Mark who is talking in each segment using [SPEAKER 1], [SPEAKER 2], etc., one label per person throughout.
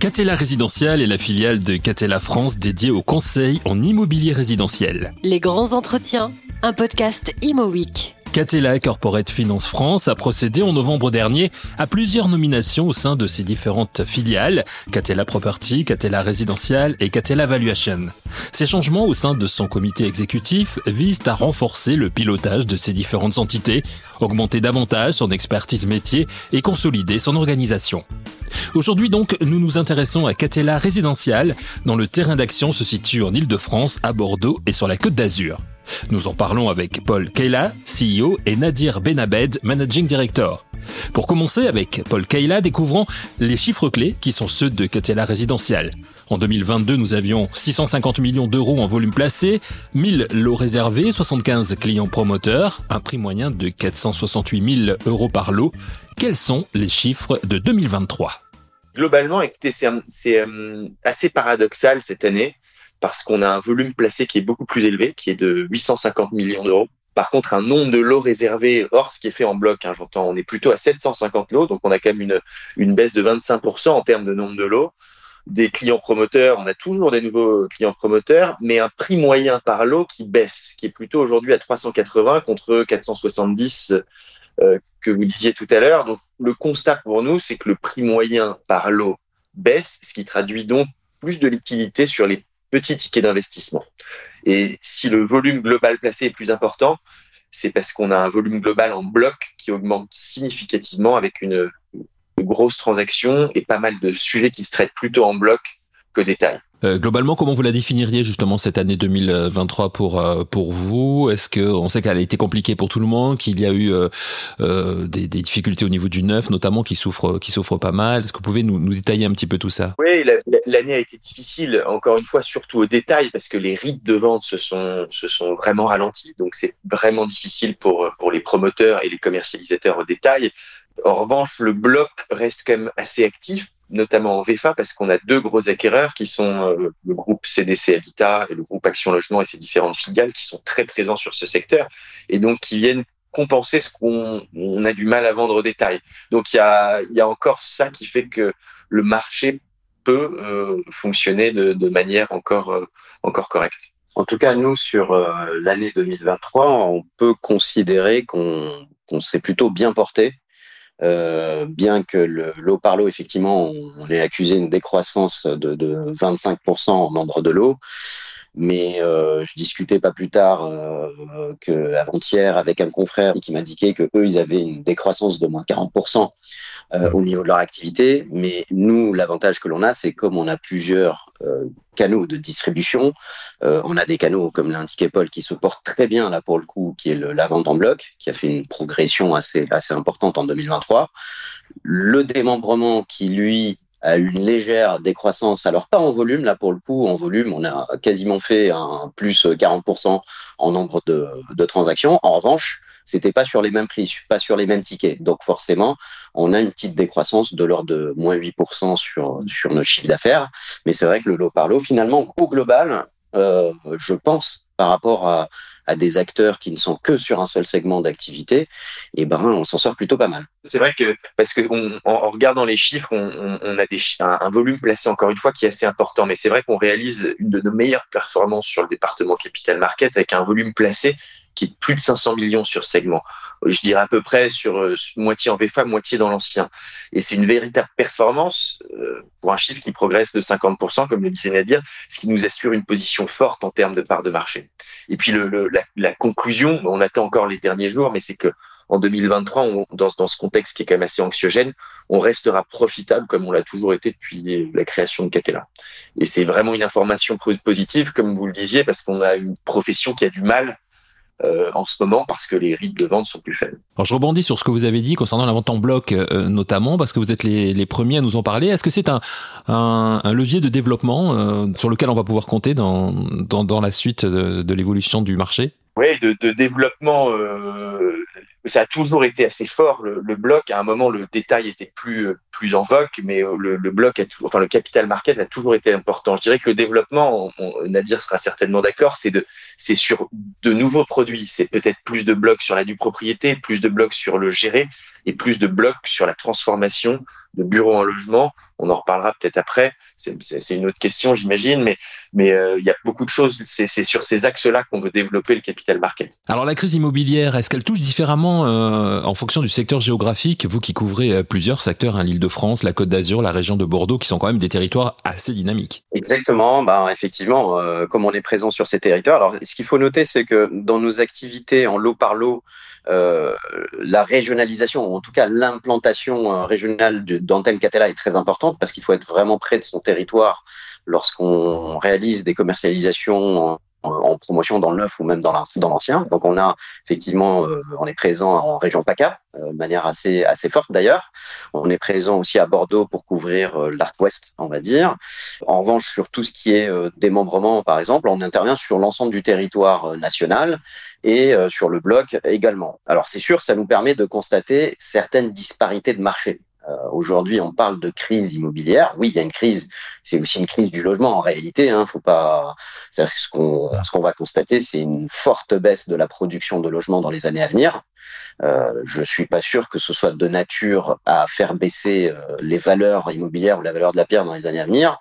[SPEAKER 1] Catella Résidentiel est la filiale de Catella France dédiée au conseil en immobilier résidentiel.
[SPEAKER 2] Les grands entretiens, un podcast Imo Week.
[SPEAKER 1] Catella Corporate Finance France a procédé en novembre dernier à plusieurs nominations au sein de ses différentes filiales, Catella Property, Catella Résidentiel et Catella Valuation. Ces changements au sein de son comité exécutif visent à renforcer le pilotage de ces différentes entités, augmenter davantage son expertise métier et consolider son organisation. Aujourd'hui donc, nous nous intéressons à Catella Résidentiel, dont le terrain d'action se situe en Ile-de-France, à Bordeaux et sur la Côte d'Azur. Nous en parlons avec Paul Keila, CEO, et Nadir Benabed, Managing Director. Pour commencer avec Paul Keila, découvrons les chiffres clés qui sont ceux de Catella Résidentiel. En 2022, nous avions 650 millions d'euros en volume placé, 1000 lots réservés, 75 clients promoteurs, un prix moyen de 468 000 euros par lot. Quels sont les chiffres de 2023
[SPEAKER 3] Globalement, c'est euh, assez paradoxal cette année parce qu'on a un volume placé qui est beaucoup plus élevé, qui est de 850 millions d'euros. Par contre, un nombre de lots réservés hors ce qui est fait en bloc, hein, j'entends, on est plutôt à 750 lots, donc on a quand même une, une baisse de 25% en termes de nombre de lots. Des clients promoteurs, on a toujours des nouveaux clients promoteurs, mais un prix moyen par lot qui baisse, qui est plutôt aujourd'hui à 380 contre 470 euh, que vous disiez tout à l'heure. Donc le constat pour nous, c'est que le prix moyen par lot baisse, ce qui traduit donc plus de liquidité sur les petit ticket d'investissement. Et si le volume global placé est plus important, c'est parce qu'on a un volume global en bloc qui augmente significativement avec une, une grosse transaction et pas mal de sujets qui se traitent plutôt en bloc que détail.
[SPEAKER 1] Euh, globalement, comment vous la définiriez justement cette année 2023 pour euh, pour vous? Est-ce que on sait qu'elle a été compliquée pour tout le monde, qu'il y a eu euh, des, des, difficultés au niveau du neuf, notamment qui souffre qui souffre pas mal Est-ce que vous pouvez nous, nous, détailler un petit peu tout ça?
[SPEAKER 3] Oui, l'année a été difficile. Encore une fois, surtout au détail, parce que les rites de vente se sont se sont vraiment ralentis. Donc c'est vraiment difficile pour pour les promoteurs et les commercialisateurs au détail. En revanche, le bloc reste quand même assez actif notamment en VFA, parce qu'on a deux gros acquéreurs qui sont euh, le groupe CDC Habitat et le groupe Action Logement et ses différentes filiales qui sont très présents sur ce secteur et donc qui viennent compenser ce qu'on on a du mal à vendre au détail. Donc il y a, y a encore ça qui fait que le marché peut euh, fonctionner de, manière encore, euh, encore correcte.
[SPEAKER 4] En tout cas, nous, sur l'année 2023, on peut considérer qu'on s'est plutôt bien porté euh, bien que le lot par lot, effectivement, on, on est accusé une décroissance de, de 25% en nombre de lots. Mais euh, je discutais pas plus tard euh, que avant-hier avec un confrère qui m'indiquait que eux, ils avaient une décroissance de moins 40% euh, au niveau de leur activité. Mais nous, l'avantage que l'on a, c'est comme on a plusieurs euh, canaux de distribution, euh, on a des canaux, comme l'a indiqué Paul, qui se portent très bien là pour le coup, qui est le, la vente en bloc, qui a fait une progression assez, assez importante en 2023. Le démembrement qui, lui, une légère décroissance, alors pas en volume, là pour le coup, en volume, on a quasiment fait un plus 40% en nombre de, transactions. En revanche, c'était pas sur les mêmes prix, pas sur les mêmes tickets. Donc forcément, on a une petite décroissance de l'ordre de moins 8% sur, sur nos chiffres d'affaires. Mais c'est vrai que le lot par lot, finalement, au global, euh, je pense, par rapport à, des acteurs qui ne sont que sur un seul segment d'activité, et eh ben on s'en sort plutôt pas mal.
[SPEAKER 3] C'est vrai que parce que en, regardant les chiffres, on a des, un, un, volume placé encore une fois qui est assez important, mais c'est vrai qu'on réalise une de nos meilleures performances sur le département capital market avec un volume placé qui est de plus de 500 millions sur segment. Je dirais à peu près sur euh, moitié en VFA, moitié dans l'ancien. Et c'est une véritable performance euh, pour un chiffre qui progresse de 50%, comme le disait Nadir, ce qui nous assure une position forte en termes de part de marché. Et puis le, le, la, conclusion, on attend encore les derniers jours, mais c'est que en 2023, on, dans, dans, ce contexte qui est quand même assez anxiogène, on restera profitable comme on l'a toujours été depuis la création de Catella. Et c'est vraiment une information positive, comme vous le disiez, parce qu'on a une profession qui a du mal euh, en ce moment parce que les rythmes de vente sont plus faibles.
[SPEAKER 1] Alors je rebondis sur ce que vous avez dit concernant la vente en bloc euh, notamment parce que vous êtes les, les, premiers à nous en parler. Est-ce que c'est un, un, un, levier de développement euh, sur lequel on va pouvoir compter dans, dans, dans la suite de, de l'évolution du marché?
[SPEAKER 3] Oui, de, de développement. Euh, ça a toujours été assez fort le, bloc. À un moment, le détail était plus plus en vogue, mais le, bloc a toujours, enfin le capital market a toujours été important. Je dirais que le développement, Nadir sera certainement d'accord, c'est de c'est sur de nouveaux produits. C'est peut-être plus de blocs sur la due propriété, plus de blocs sur le géré et plus de blocs sur la transformation de bureaux en logement. On en reparlera peut-être après. C'est une autre question, j'imagine, mais mais euh, il y a beaucoup de choses. C'est sur ces axes-là qu'on veut développer le capital market.
[SPEAKER 1] Alors la crise immobilière, est-ce qu'elle touche différemment euh, en fonction du secteur géographique? Vous qui couvrez euh, plusieurs secteurs, hein, l'Île-de-France, la Côte d'Azur, la région de Bordeaux, qui sont quand même des territoires assez dynamiques.
[SPEAKER 4] Exactement. Bah effectivement, comme on est présent sur ces territoires. Alors ce qu'il faut noter, c'est que dans nos activités en lot par lot, la régionalisation, ou en tout cas l'implantation régionale d'Antenne Catella est très importante parce qu'il faut être vraiment près de son territoire lorsqu'on réalise des commercialisations en promotion dans le neuf ou même dans l'ancien. Donc on a effectivement, euh, on est présent en région PACA, euh, manière assez assez forte d'ailleurs. On est présent aussi à Bordeaux pour couvrir euh, l'arc ouest, on va dire. En revanche, sur tout ce qui est démembrement, par exemple, on intervient sur l'ensemble du territoire national et sur le bloc également. Alors c'est sûr, ça nous permet de constater certaines disparités de marché. Euh, aujourd'hui, on parle de crise immobilière. Oui, il y a une crise. C'est aussi une crise du logement en réalité. Hein, faut pas. Ce qu'on ce qu'on va constater, c'est une forte baisse de la production de logements dans les années à venir. Euh, je suis pas sûr que ce soit de nature à faire baisser euh, les valeurs immobilières ou la valeur de la pierre dans les années à venir.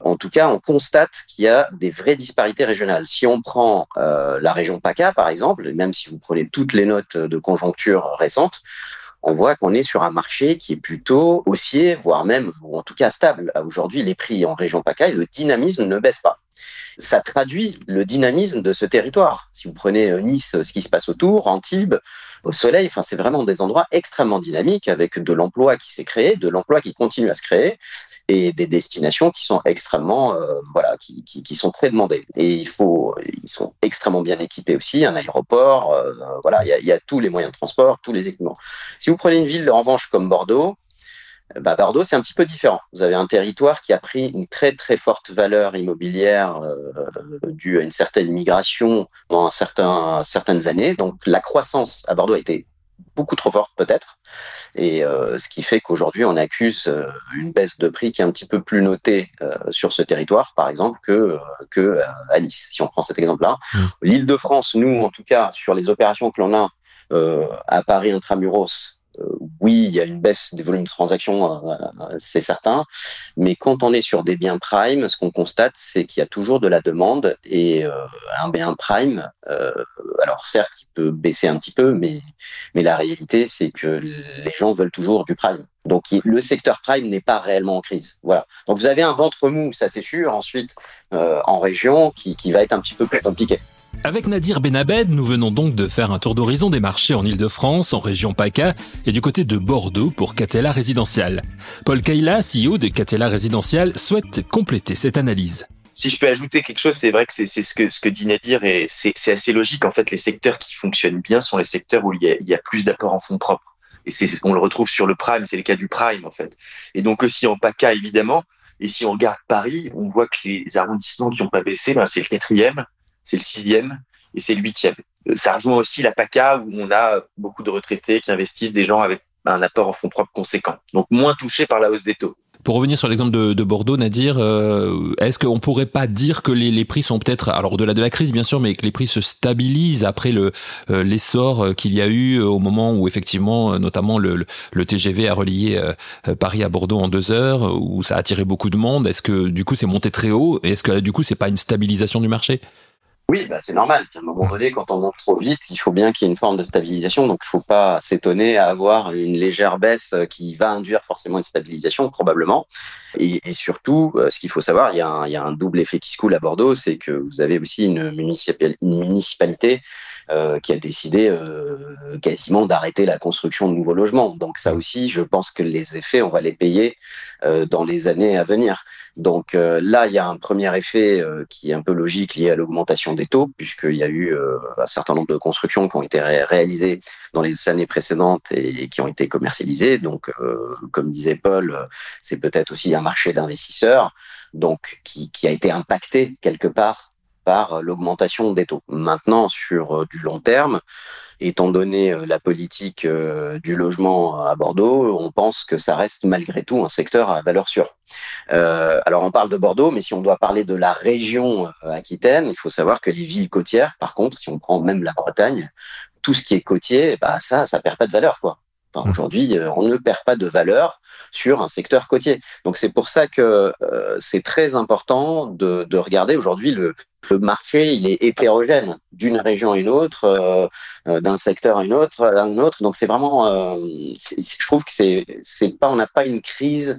[SPEAKER 4] En tout cas, on constate qu'il y a des vraies disparités régionales. Si on prend euh, la région PACA, par exemple, même si vous prenez toutes les notes de conjoncture récentes, on voit qu'on est sur un marché qui est plutôt haussier, voire même, ou en tout cas stable. Aujourd'hui, les prix en région PACA et le dynamisme ne baisse pas. Ça traduit le dynamisme de ce territoire. Si vous prenez euh, Nice, ce qui se passe autour, Antibes, au soleil, enfin, c'est vraiment des endroits extrêmement dynamiques avec de l'emploi qui s'est créé, de l'emploi qui continue à se créer et des destinations qui sont extrêmement, euh, voilà, qui, sont très demandées. Et il faut, ils sont extrêmement bien équipés aussi, un aéroport, euh, voilà, il y a, tous les moyens de transport, tous les équipements. Si vous prenez une ville en revanche comme Bordeaux, bah, Bordeaux, c'est un petit peu différent. Vous avez un territoire qui a pris une très très forte valeur immobilière euh, due à une certaine migration dans certain, certaines années. Donc la croissance à Bordeaux a été beaucoup trop forte peut-être, et euh, ce qui fait qu'aujourd'hui on accuse euh, une baisse de prix qui est un petit peu plus notée euh, sur ce territoire, par exemple, que que à Nice. Si on prend cet exemple-là, mmh. l'Île-de-France, nous en tout cas sur les opérations que l'on a à Paris intramuros, oui, il y a une baisse des volumes de transactions, euh, euh, c'est certain, mais quand on est sur des biens prime, ce qu'on constate, c'est qu'il y a toujours de la demande et un bien prime, alors certes, il peut baisser un petit peu, mais mais la réalité, c'est que les gens veulent toujours du prime. Donc le secteur prime n'est pas réellement en crise. Voilà. Donc vous avez un ventre mou, ça c'est sûr. Ensuite, en région, qui, qui va être un petit peu plus compliqué.
[SPEAKER 1] Avec Nadir Benabed, nous venons donc de faire un tour d'horizon des marchés en Ile-de-France, en région PACA et du côté de Bordeaux pour Catella Résidential. Paul Kaila, CEO de Catella Résidential, souhaite compléter cette analyse.
[SPEAKER 3] Si je peux ajouter quelque chose, c'est vrai que c'est ce que, ce que dit Nadir et c'est assez logique. En fait, les secteurs qui fonctionnent bien sont les secteurs où il y a, plus d'apports en fonds propres. Et c'est on le retrouve sur le prime, c'est le cas du prime en fait. Et donc aussi en PACA évidemment. Et si on regarde Paris, on voit que les arrondissements qui n'ont pas baissé, ben c'est le quatrième, c'est le sixième et c'est le huitième. Euh, ça rejoint aussi la PACA où on a beaucoup de retraités qui investissent des gens avec un apport en fonds propres conséquent, donc moins touchés par la hausse des taux.
[SPEAKER 1] Pour revenir sur l'exemple de, Bordeaux, Nadir, euh, est-ce qu'on pourrait pas dire que les, prix sont peut-être, alors au-delà de la crise bien sûr, mais que les prix se stabilisent après euh, l'essor qu'il y a eu au moment où effectivement, notamment le, TGV a relié Paris à Bordeaux en deux heures, où ça a attiré beaucoup de monde. Est-ce que du coup c'est monté très haut? Et est-ce que du coup c'est pas une stabilisation du marché?
[SPEAKER 4] Oui, bah c'est normal. À un moment donné, quand on monte trop vite, il faut bien qu'il y ait une forme de stabilisation. Donc, il ne faut pas s'étonner à avoir une légère baisse euh, qui va induire forcément une stabilisation, probablement. Et, surtout, euh, ce qu'il faut savoir, il y, a un, il y, a un, double effet qui se coule à Bordeaux, c'est que vous avez aussi une, municipalité euh, qui a décidé quasiment d'arrêter la construction de nouveaux logements. Donc, ça aussi, je pense que les effets, on va les payer dans les années à venir. Donc là, il y a un premier effet qui est un peu logique lié à l'augmentation des taux, puisqu'il y a eu euh, un certain nombre de constructions qui ont été réalisées dans les années précédentes et qui ont été commercialisées. Donc, euh, comme disait Paul, c'est peut-être aussi un marché d'investisseurs, donc qui, qui a été impacté quelque part par l'augmentation des taux. Maintenant, sur du long terme, étant donné la politique du logement à Bordeaux, on pense que ça reste malgré tout un secteur à valeur sûre. alors on parle de Bordeaux, mais si on doit parler de la région Aquitaine, il faut savoir que les villes côtières, par contre, si on prend même la Bretagne, tout ce qui est côtier, bah ça, ça perd pas de valeur, quoi. Mmh. Aujourd'hui, euh, on ne perd pas de valeur sur un secteur côtier. Donc c'est pour ça que euh, c'est très important de, de regarder aujourd'hui le, le, marché, il est hétérogène d'une région à une autre, euh, d'un secteur à une autre, à un autre. Donc c'est vraiment, je trouve que c'est c'est pas, on n'a pas une crise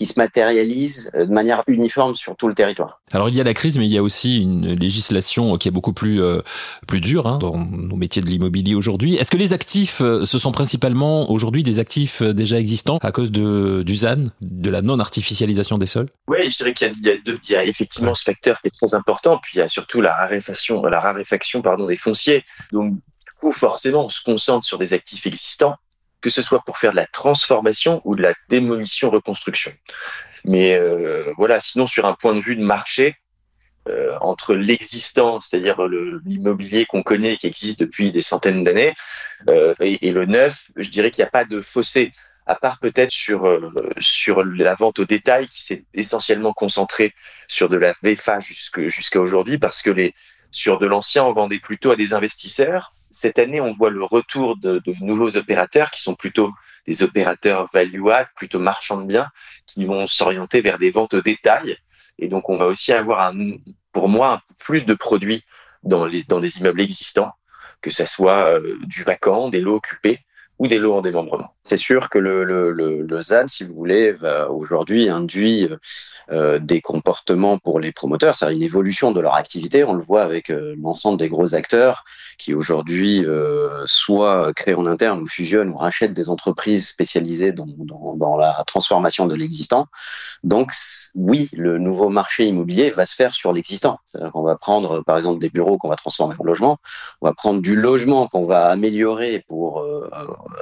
[SPEAKER 4] qui se matérialise euh, de manière uniforme sur tout le territoire.
[SPEAKER 1] Alors il y a la crise, mais il y a aussi une législation qui est beaucoup plus euh, plus dure hein, dans nos métiers de l'immobilier aujourd'hui. Est-ce que les actifs, euh, ce sont principalement aujourd'hui des actifs déjà existants à cause de du ZAN, de la non-artificialisation des sols?
[SPEAKER 3] Oui, je dirais qu'il y, y, a effectivement ce facteur qui est très important, puis il y a surtout la raréfaction, la raréfaction pardon des fonciers. Donc du coup, forcément, on se concentre sur des actifs existants que ce soit pour faire de la transformation ou de la démolition reconstruction. Mais euh, voilà, sinon sur un point de vue de marché, euh, entre l'existant, c'est-à-dire l'immobilier qu'on connaît, qui existe depuis des centaines d'années, euh, et, et, le neuf, je dirais qu'il n'y a pas de fossé, à part peut-être sur euh, sur la vente au détail, qui s'est essentiellement concentrée sur de la VFA jusqu'à aujourd'hui, parce que les sur de l'ancien, on vendait plutôt à des investisseurs cette année, on voit le retour de, nouveaux opérateurs qui sont plutôt des opérateurs value-add, plutôt marchands de biens, qui vont s'orienter vers des ventes au détail. Et donc, on va aussi avoir, pour moi, un peu plus de produits dans, les, dans des immeubles existants, que ce soit euh, du vacant, des lots occupés ou des lots en démembrement.
[SPEAKER 4] C'est sûr que le, le, le, ZAN, si vous voulez, va aujourd'hui induit euh, des comportements pour les promoteurs, c'est-à-dire une évolution de leur activité. On le voit avec euh, l'ensemble des gros acteurs qui aujourd'hui euh, soit créent en interne ou fusionnent ou rachètent des entreprises spécialisées dans, dans, la transformation de l'existant. Donc oui, le nouveau marché immobilier va se faire sur l'existant. C'est-à-dire qu'on va prendre par exemple des bureaux qu'on va transformer en logement, on va prendre du logement qu'on va améliorer pour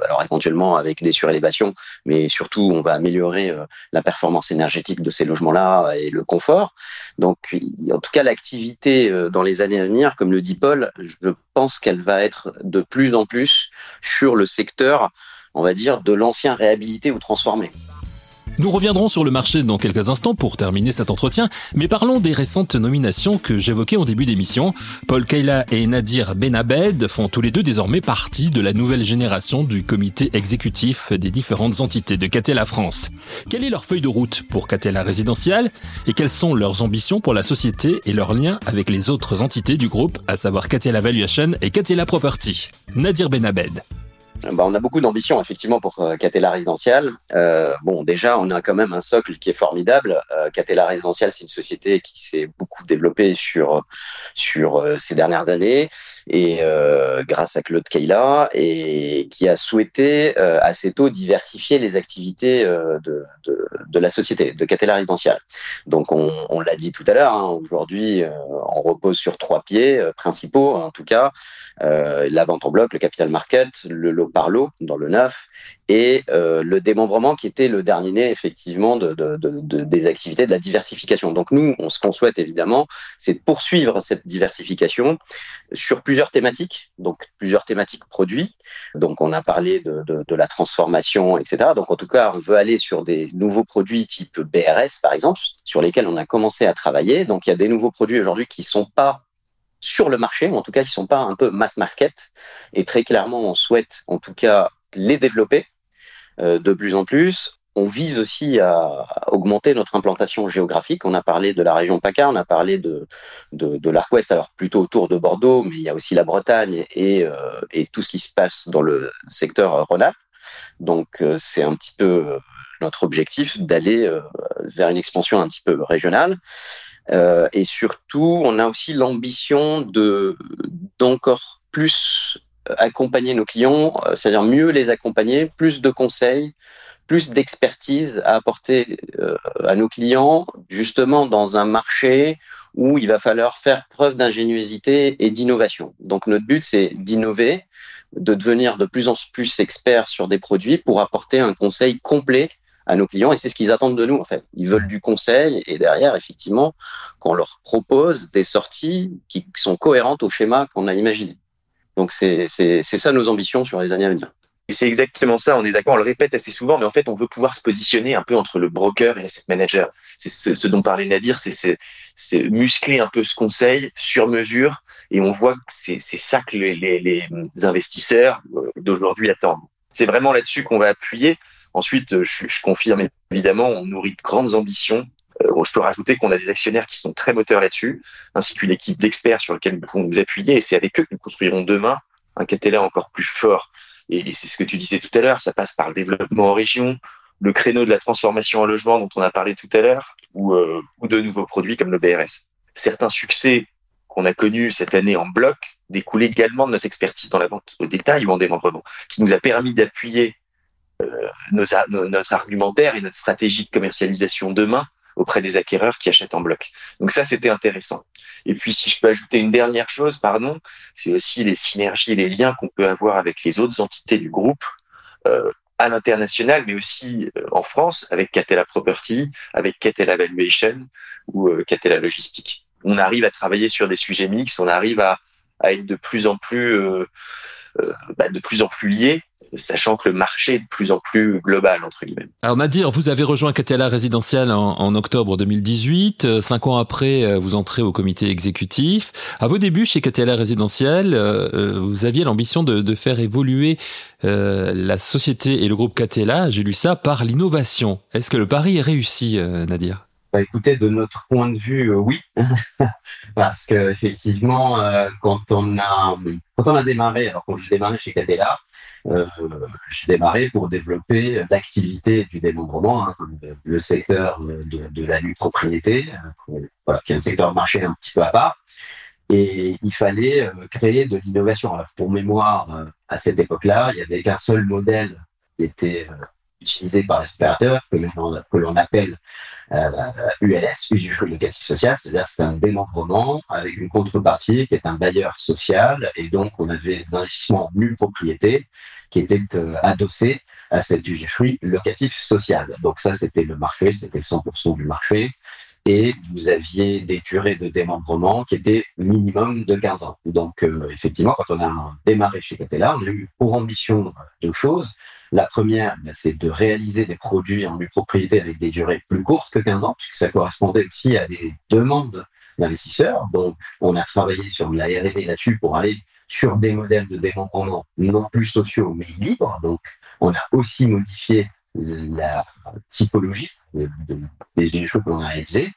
[SPEAKER 4] alors éventuellement avec des surélévations, mais surtout on va améliorer euh, la performance énergétique de ces logements-là et le confort. Donc en tout cas l'activité euh, dans les années à venir, comme le dit Paul, je pense qu'elle va être de plus en plus sur le secteur, on va dire, de l'ancien réhabilité ou transformé.
[SPEAKER 1] Nous reviendrons sur le marché dans quelques instants pour terminer cet entretien, mais parlons des récentes nominations que j'évoquais en début d'émission. Paul Kayla et Nadir Benabed font tous les deux désormais partie de la nouvelle génération du comité exécutif des différentes entités de Catella France. Quelle est leur feuille de route pour Catella Résidentiel et quelles sont leurs ambitions pour la société et leurs liens avec les autres entités du groupe, à savoir Catella Valuation et Catella Property? Nadir Benabed.
[SPEAKER 4] Bah, on a beaucoup d'ambition effectivement pour euh, Catella Résidentiel. Euh, bon, déjà, on a quand même un socle qui est formidable. Euh, Catella Résidentiel, c'est une société qui s'est beaucoup développée sur sur euh, ces dernières années et euh, grâce à Claude Keila et qui a souhaité assez tôt diversifier les activités de, de, de, la société de Catella Résidentiel. Donc, on, on l'a dit tout à l'heure. Hein, Aujourd'hui, on repose sur trois pieds principaux, en tout cas la vente en bloc, le capital market, le par l'eau dans le neuf et euh, le démembrement qui était le dernier né effectivement de, de, de, des activités de la diversification. Donc nous, ce qu'on souhaite évidemment, c'est de poursuivre cette diversification sur plusieurs thématiques, donc plusieurs thématiques produits. Donc on a parlé de, la transformation, etc. Donc en tout cas, on veut aller sur des nouveaux produits type BRS par exemple, sur lesquels on a commencé à travailler. Donc il y a des nouveaux produits aujourd'hui qui sont pas sur le marché, ou en tout cas qui sont pas un peu mass market. Et très clairement, on souhaite en tout cas les développer de plus en plus. On vise aussi à augmenter notre implantation géographique. On a parlé de la région PACA, on a parlé de, de, de l'arc ouest, alors plutôt autour de Bordeaux, mais il y a aussi la Bretagne et, euh, et tout ce qui se passe dans le secteur Rhône-Alpes. Donc euh, c'est un petit peu notre objectif d'aller vers une expansion un petit peu régionale. Euh, et surtout, on a aussi l'ambition de d'encore plus accompagner nos clients, euh, c'est-à-dire mieux les accompagner, plus de conseils, plus d'expertise à apporter euh, à nos clients, justement dans un marché où il va falloir faire preuve d'ingéniosité et d'innovation. Donc notre but, c'est d'innover, de devenir de plus en plus expert sur des produits pour apporter un conseil complet
[SPEAKER 5] à nos clients et c'est ce qu'ils attendent de nous en fait. Ils veulent du conseil et derrière effectivement qu'on leur propose des sorties qui sont cohérentes au schéma qu'on a imaginé. Donc c'est ça nos ambitions sur les années à venir.
[SPEAKER 3] C'est exactement ça, on est d'accord, on le répète assez souvent, mais en fait, on veut pouvoir se positionner un peu entre le broker et l'asset manager. C'est ce, dont parlait Nadir, c'est muscler un peu ce conseil sur mesure, et on voit que c'est ça que les, les, les investisseurs euh, d'aujourd'hui attendent. C'est vraiment là-dessus qu'on va appuyer. Ensuite, je, confirme évidemment, on nourrit de grandes ambitions. Euh, je peux rajouter qu'on a des actionnaires qui sont très moteurs là-dessus, ainsi qu'une équipe d'experts sur laquelle nous pouvons nous appuyer, et c'est avec eux que nous construirons demain un Catella encore plus fort et c'est ce que tu disais tout à l'heure, ça passe par le développement en région, le créneau de la transformation en logement dont on a parlé tout à l'heure, ou, euh, ou de nouveaux produits comme le BRS. Certains succès qu'on a connus cette année en bloc découlent également de notre expertise dans la vente au détail ou en démembrement, qui nous a permis d'appuyer euh, notre argumentaire et notre stratégie de commercialisation demain auprès des acquéreurs qui achètent en bloc. Donc ça, c'était intéressant. Et puis, si je peux ajouter une dernière chose, pardon, c'est aussi les synergies et les liens qu'on peut avoir avec les autres entités du groupe euh, à l'international, mais aussi euh, en France, avec Catella Property, avec Catella Valuation ou euh, Catella Logistique. On arrive à travailler sur des sujets mixtes, on arrive à, à être de plus en plus, euh, euh bah, de plus en plus liés sachant que le marché est de plus en plus global, entre guillemets.
[SPEAKER 1] Alors Nadir, vous avez rejoint Catella Résidentiel en, octobre 2018. Euh, cinq ans après, euh, vous entrez au comité exécutif. À vos débuts chez Catella Résidentiel, euh, vous aviez l'ambition de, faire évoluer la société et le groupe Catella, j'ai lu ça, par l'innovation. Est-ce que le pari est réussi, Nadir?
[SPEAKER 4] Bah, écoutez, de notre point de vue, oui, parce que effectivement, quand on a quand on a démarré, alors quand j'ai démarré chez Catella, euh, j'ai démarré pour développer l'activité du démembrement, hein, le secteur de, de la nue propriété, euh, qui est un secteur marché un petit peu à part. Et il fallait euh, créer de l'innovation. Alors, pour mémoire, euh, à cette époque-là, il n'y avait qu'un seul modèle qui était utilisé par les opérateurs, que l'on appelle euh, ULS, usufruit locatif social, c'est-à-dire c'est un démembrement avec une contrepartie qui est un bailleur social, et donc on avait des investissements en nulle propriété qui étaient euh, adossés à cet usufruit locatif social. Donc ça, c'était le marché, c'était 100% du marché et vous aviez des durées de démembrement qui étaient minimum de 15 ans. Donc, euh, effectivement, quand on a démarré chez Catella, on a eu pour ambition deux choses. La première, ben, c'est de réaliser des produits en nue propriété avec des durées plus courtes que 15 ans, puisque ça correspondait aussi à des demandes d'investisseurs. Donc, on a travaillé sur la R&D là-dessus pour aller sur des modèles de démembrement non plus sociaux, mais libres. Donc, on a aussi modifié la typologie des choses qu'on a réalisées.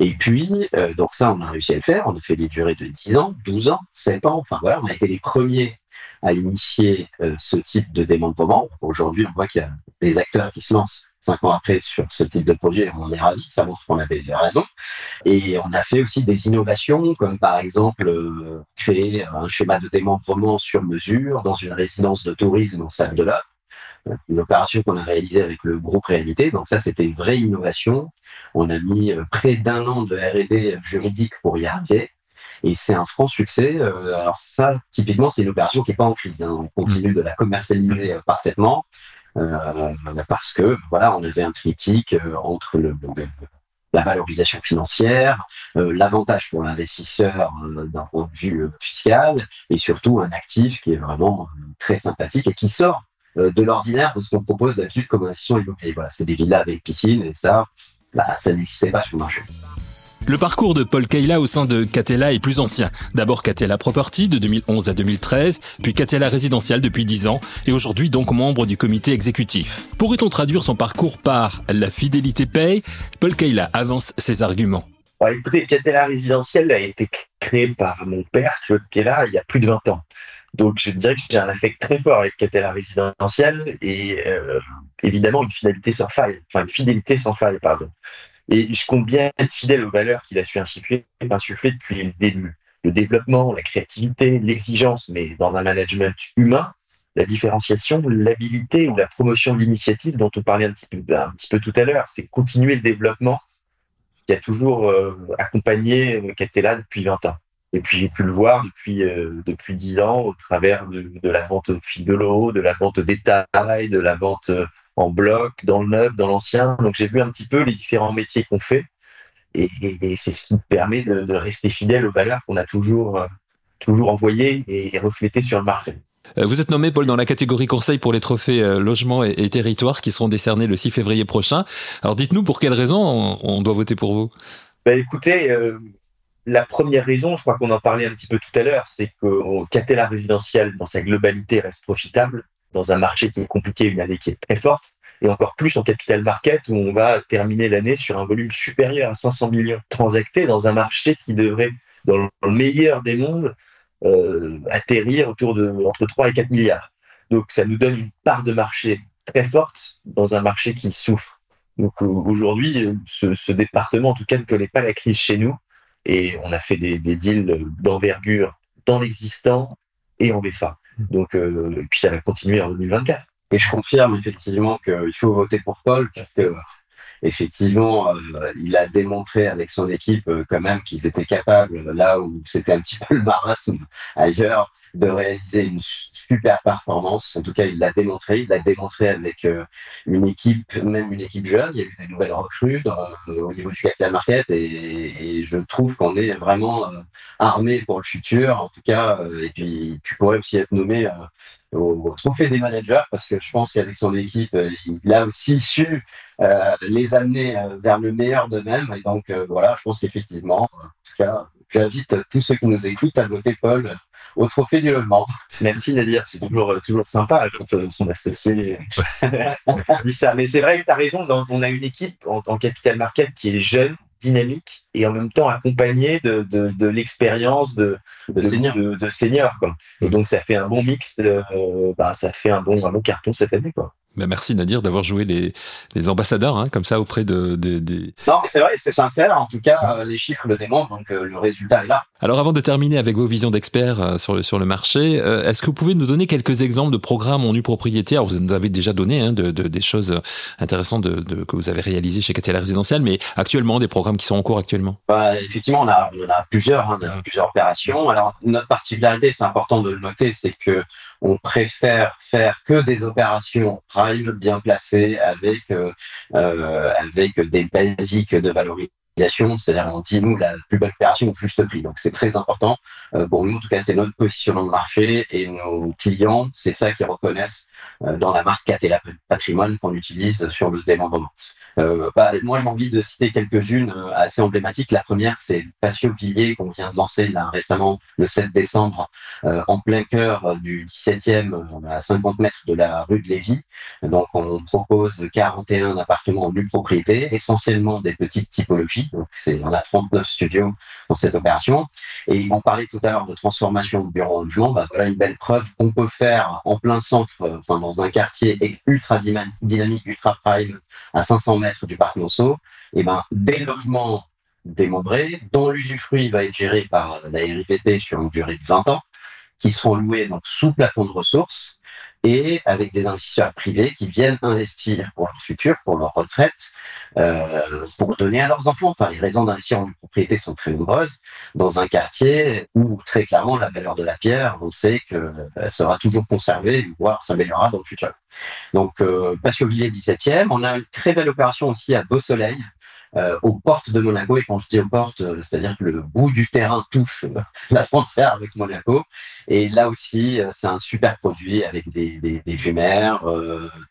[SPEAKER 4] Et puis, euh, donc ça, on a réussi à le faire. On a fait des durées de 10 ans, 12 ans, 7 ans. Enfin voilà, on a été les premiers à initier euh, ce type de démembrement. Aujourd'hui, on voit qu'il y a des acteurs qui se lancent cinq ans après sur ce type de produit on est ravis, ça montre qu'on avait raison. Et on a fait aussi des innovations, comme par exemple euh, créer un schéma de démembrement sur mesure dans une résidence de tourisme au Salle de l'Or une opération qu'on a réalisée avec le groupe Réalité. Donc ça, c'était une vraie innovation. On a mis euh, près d'un an de R&D juridique pour y arriver. Et c'est un franc succès. Euh, alors ça, typiquement, c'est une opération qui n'est pas en crise. Hein. On continue de la commercialiser euh, parfaitement parce que voilà, on avait un critique entre la valorisation financière, l'avantage pour l'investisseur d'un point de vue fiscal, et surtout un actif qui est vraiment très sympathique et qui sort de l'ordinaire de ce qu'on propose d'habitude comme investition immobilière. Voilà, c'est des villas avec piscine et ça, bah, ça n'existait pas sur le marché.
[SPEAKER 1] Le parcours de Paul Kayla au sein de Catella est plus ancien. D'abord Catella Property de 2011 à 2013, puis Catella Résidentiel depuis 10 ans, et aujourd'hui donc membre du comité exécutif. Pourrait-on traduire son parcours par la fidélité paye Paul Kayla avance ses arguments.
[SPEAKER 3] écoutez, Catella Résidentiel a été créé par mon père, Claude Kayla, il y a plus de 20 ans. Donc, je dirais que j'ai un affect très fort avec Catella résidentielle et euh, évidemment une fidélité sans faille, enfin une fidélité sans faille, pardon. Et je compte bien être fidèle aux valeurs qu'il a su insuffler, insuffler depuis le début. Le développement, la créativité, l'exigence, mais dans un management humain, la différenciation, l'habilité ou la promotion de l'initiative dont on parlait un petit peu, un petit peu tout à l'heure, c'est continuer le développement qui a toujours euh, accompagné Catella depuis 20 ans. Et puis j'ai pu le voir depuis euh, depuis dix ans au travers de, de, la vente au fil de l'eau, de la vente au détail, de la vente euh, en bloc, dans le neuf, dans l'ancien. Donc j'ai vu un petit peu les différents métiers qu'on fait. Et, c'est ce qui permet de, rester fidèle aux valeurs qu'on a toujours, toujours envoyées et reflétées sur le marché.
[SPEAKER 1] Euh, vous êtes nommé, Paul, dans la catégorie conseil pour les trophées euh, logement et, et territoire qui seront décernés le 6 février prochain. Alors dites-nous pour quelles raisons on, doit voter pour vous?
[SPEAKER 3] Ben, Écoutez, euh, la première raison, je crois qu'on en parlait un petit peu tout à l'heure, c'est que Catella résidentiel dans sa globalité reste profitable dans un marché qui est compliqué, une année qui est très forte, et encore plus en capital market où on va terminer l'année sur un volume supérieur à 500 millions transactés dans un marché qui devrait, dans le meilleur des mondes, euh, atterrir autour de entre 3 et 4 milliards. Donc ça nous donne une part de marché très forte dans un marché qui souffre. Donc aujourd'hui, ce, département en tout cas ne connaît pas la crise chez nous et on a fait des, deals d'envergure dans l'existant et en VFA. Mmh. Donc euh, et puis ça va continuer en 2024.
[SPEAKER 4] Et je confirme effectivement qu'il faut voter pour Paul parce que effectivement, euh, il a démontré avec son équipe euh, quand même qu'ils étaient capables, là où c'était un petit peu le marasme ailleurs, de réaliser une super performance. En tout cas, il l'a démontré. Il l'a démontré avec euh, une équipe, même une équipe jeune. Il y a eu des nouvelles recrues au niveau du capital market et, je trouve qu'on est vraiment armé pour le futur. En tout cas, et puis tu pourrais aussi être nommé au, trophée des managers parce que je pense qu'avec son équipe, il a aussi su euh, les amener euh, vers le meilleur d'eux-mêmes. Et donc, euh, voilà, je pense qu'effectivement, en tout cas, j'invite tous ceux qui nous écoutent à voter Paul au trophée du logement.
[SPEAKER 3] Merci Nadir, c'est toujours, toujours sympa quand son associé dit ça. Mais c'est vrai que tu as raison, on a une équipe en, en, capital market qui est jeune, dynamique et en même temps accompagnée de, de, de l'expérience de, de, senior. de, senior quoi. Et donc ça fait un bon mix, bah, ça fait un bon, un bon carton cette année. Quoi.
[SPEAKER 1] Bah, merci Nadir d'avoir joué les, les ambassadeurs hein, comme ça auprès de, des.
[SPEAKER 4] Non, c'est vrai, c'est sincère. En tout cas, euh, les chiffres le démontrent, donc euh, le résultat est là.
[SPEAKER 1] Alors, avant de terminer avec vos visions d'experts euh, sur le sur le marché, est-ce que vous pouvez nous donner quelques exemples de programmes en nue propriété? Alors, vous en avez déjà donné hein, de, de, des choses intéressantes de, que vous avez réalisées chez Catella Résidentiel, mais actuellement des programmes qui sont en cours actuellement.
[SPEAKER 4] Bah, effectivement, on a, on a plusieurs, hein, plusieurs opérations. Alors, notre particularité, c'est important de le noter, c'est que on préfère faire que des opérations prime bien placées avec euh, euh, avec des basiques de valorisation. C'est-à-dire, on dit, nous, la plus belle opération au juste prix. Donc, c'est très important. Euh, pour nous, en tout cas, c'est notre positionnement de marché et nos clients, c'est ça qu'ils reconnaissent dans la marque Catella Patrimoine qu'on utilise sur le démembrement. Euh, bah, moi, j'ai envie de citer quelques-unes euh, assez emblématiques. La première, c'est Patio Villiers qu'on vient de lancer là récemment, le 7 décembre, euh, en plein cœur du 17e, à 50 mètres de la rue de Lévis. Donc, on propose 41 appartements en nue propriété, essentiellement des petites typologies. Donc, on a 39 studios dans cette opération. Et on parlait tout à l'heure de transformation de bureau en logement. Bah, voilà une belle preuve qu'on peut faire en plein centre, enfin dans un quartier ultra dynamique, ultra prime, à 500 mètres du parc Monceau, et ben, des logements démembrés, dont l'usufruit va être géré par la RIPT sur une durée de 20 ans, qui seront loués donc sous plafond de ressources et avec des investisseurs privés qui viennent investir pour leur futur, pour leur retraite, euh, pour donner à leurs enfants. Enfin, les raisons d'investir en propriété sont très nombreuses dans un quartier où très clairement la valeur de la pierre, on sait qu'elle sera toujours conservée, voire s'améliorera dans le futur. Donc, euh, Passionville 17e, on a une très belle opération aussi à Beau Soleil, euh, aux portes de Monaco. Et quand je dis aux portes, euh, c'est-à-dire que le bout du terrain touche euh, la frontière avec Monaco. Et là aussi, c'est un super produit avec des, des, des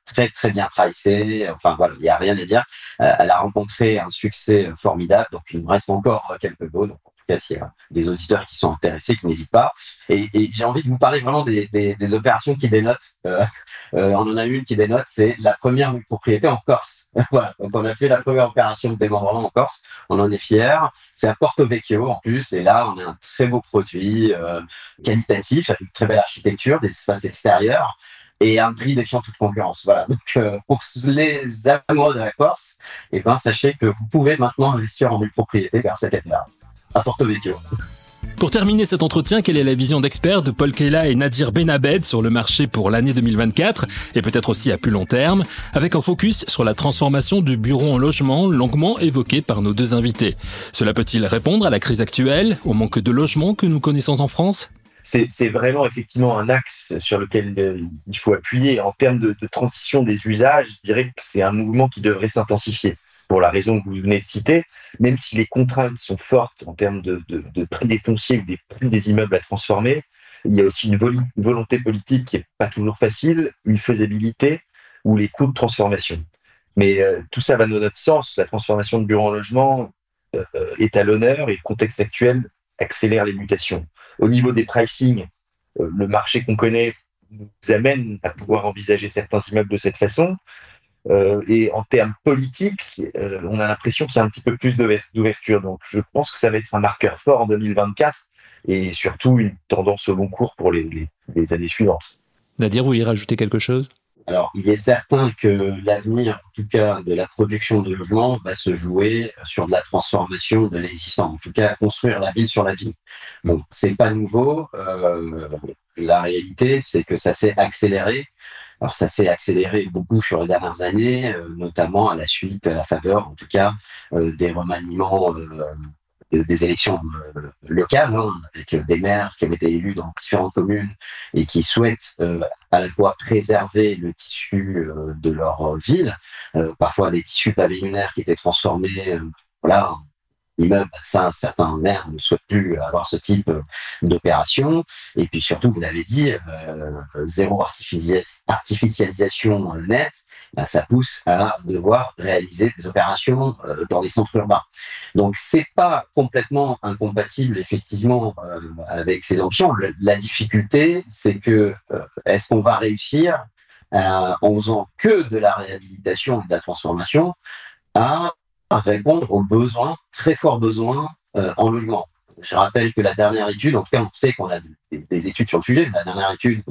[SPEAKER 4] très très bien pricés. Enfin voilà, il n'y a rien à dire. elle a rencontré un succès formidable, donc il nous reste encore quelques lots. Cas, s'il y a des auditeurs qui sont intéressés, qui n'hésitent pas. Et, j'ai envie de vous parler vraiment des, opérations qui dénotent. Euh, euh, on en a une qui dénote, c'est la première propriété en Corse. voilà. Donc on a fait la première opération de démembrement en Corse. On en est fiers. C'est à Porto Vecchio en plus. Et là, on a un très beau produit euh, qualitatif avec une très belle architecture, des espaces extérieurs et un prix défiant toute concurrence. Voilà. Donc, pour les amoureux de la Corse, et eh ben, sachez que vous pouvez maintenant investir en propriété vers cette année-là à Porto Vecchio.
[SPEAKER 1] Pour terminer cet entretien, quelle est la vision d'experts de Paul Kela et Nadir Benabed sur le marché pour l'année 2024 et peut-être aussi à plus long terme, avec un focus sur la transformation du bureau en logement longuement évoqué par nos deux invités. Cela peut-il répondre à la crise actuelle, au manque de logement que nous connaissons en France?
[SPEAKER 3] C'est vraiment effectivement un axe sur lequel euh, il faut appuyer. En termes de, transition des usages, je dirais que c'est un mouvement qui devrait s'intensifier pour la raison que vous venez de citer, même si les contraintes sont fortes en termes de, prix des fonciers ou des prix des immeubles à transformer, il y a aussi une, volonté politique qui n'est pas toujours facile, une faisabilité ou les coûts de transformation. Mais euh, tout ça va dans notre sens. La transformation de bureaux en logement euh, est à l'honneur et le contexte actuel accélère les mutations. Au niveau des pricing, euh, le marché qu'on connaît nous amène à pouvoir envisager certains immeubles de cette façon. Euh, et en termes politiques, euh, on a l'impression qu'il y a un petit peu plus d'ouverture. Donc je pense que ça va être un marqueur fort en 2024 et surtout une tendance au long cours pour les, les années suivantes.
[SPEAKER 1] Nadir, vous voulez rajouter quelque chose?
[SPEAKER 4] Alors, il est certain que l'avenir, en tout cas, de la production de logements va se jouer sur de la transformation de l'existant. En tout cas, construire la ville sur la ville. Bon, c'est pas nouveau. Euh, la réalité, c'est que ça s'est accéléré. Alors, ça s'est accéléré beaucoup sur les dernières années, euh, notamment à la suite, à la faveur, en tout cas, euh, des remaniements des élections euh, locales, hein, avec des maires qui avaient été élus dans différentes communes et qui souhaitent euh, à la fois préserver le tissu euh, de leur ville, parfois des tissus pavillonnaires qui étaient transformés voilà, immeuble, ça, certains maires ne souhaitent plus avoir ce type d'opération. Et puis surtout, vous l'avez dit, zéro artificialisation nette, ben, ça pousse à devoir réaliser des opérations euh, dans les centres urbains. Donc c'est pas complètement incompatible effectivement euh, avec ces options. la difficulté, c'est que euh, est-ce qu'on va réussir en faisant que de la réhabilitation et de la transformation à, répondre aux besoins, très forts besoins en logement. Je rappelle que la dernière étude, en tout cas, on sait qu'on a des, études sur le sujet. La dernière étude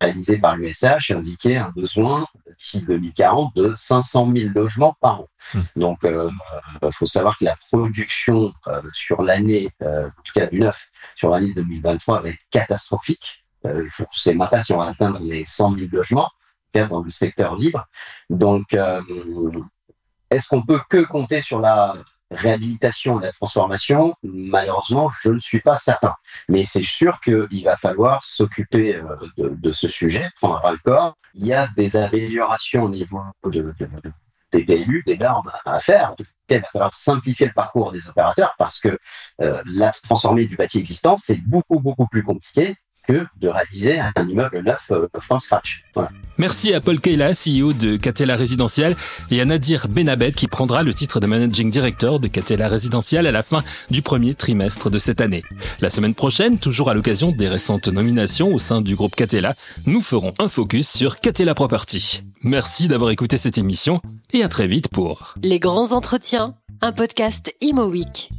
[SPEAKER 4] réalisée par l'USH indiquait un besoin d'ici 2040 de 500 000 logements par an. Hmm. Donc, il euh, euh, faut savoir que la production euh, sur l'année, en tout cas du neuf, sur l'année 2023 va être catastrophique. je ne sais même pas si on va atteindre les 100 000 logements dans le secteur libre. Donc, est-ce qu'on peut que compter sur la réhabilitation et la transformation, malheureusement, je ne suis pas certain. Mais c'est sûr qu'il va falloir s'occuper euh, de, ce sujet, prendre le corps. Il y a des améliorations au niveau de, des PLU, des normes à faire. Il va falloir simplifier le parcours des opérateurs parce que euh, la transformer du bâti existant, c'est beaucoup, beaucoup plus compliqué que de réaliser un immeuble neuf euh, from scratch.
[SPEAKER 1] Merci à Paul Keila, CEO de Catella Résidentiel, et à Nadir Benabed qui prendra le titre de Managing Director de Catella Résidentiel à la fin du premier trimestre de cette année. La semaine prochaine, toujours à l'occasion des récentes nominations au sein du groupe Catella, nous ferons un focus sur Catella Property. Merci d'avoir écouté cette émission et à très vite pour
[SPEAKER 2] Les grands entretiens, un podcast Imo Week.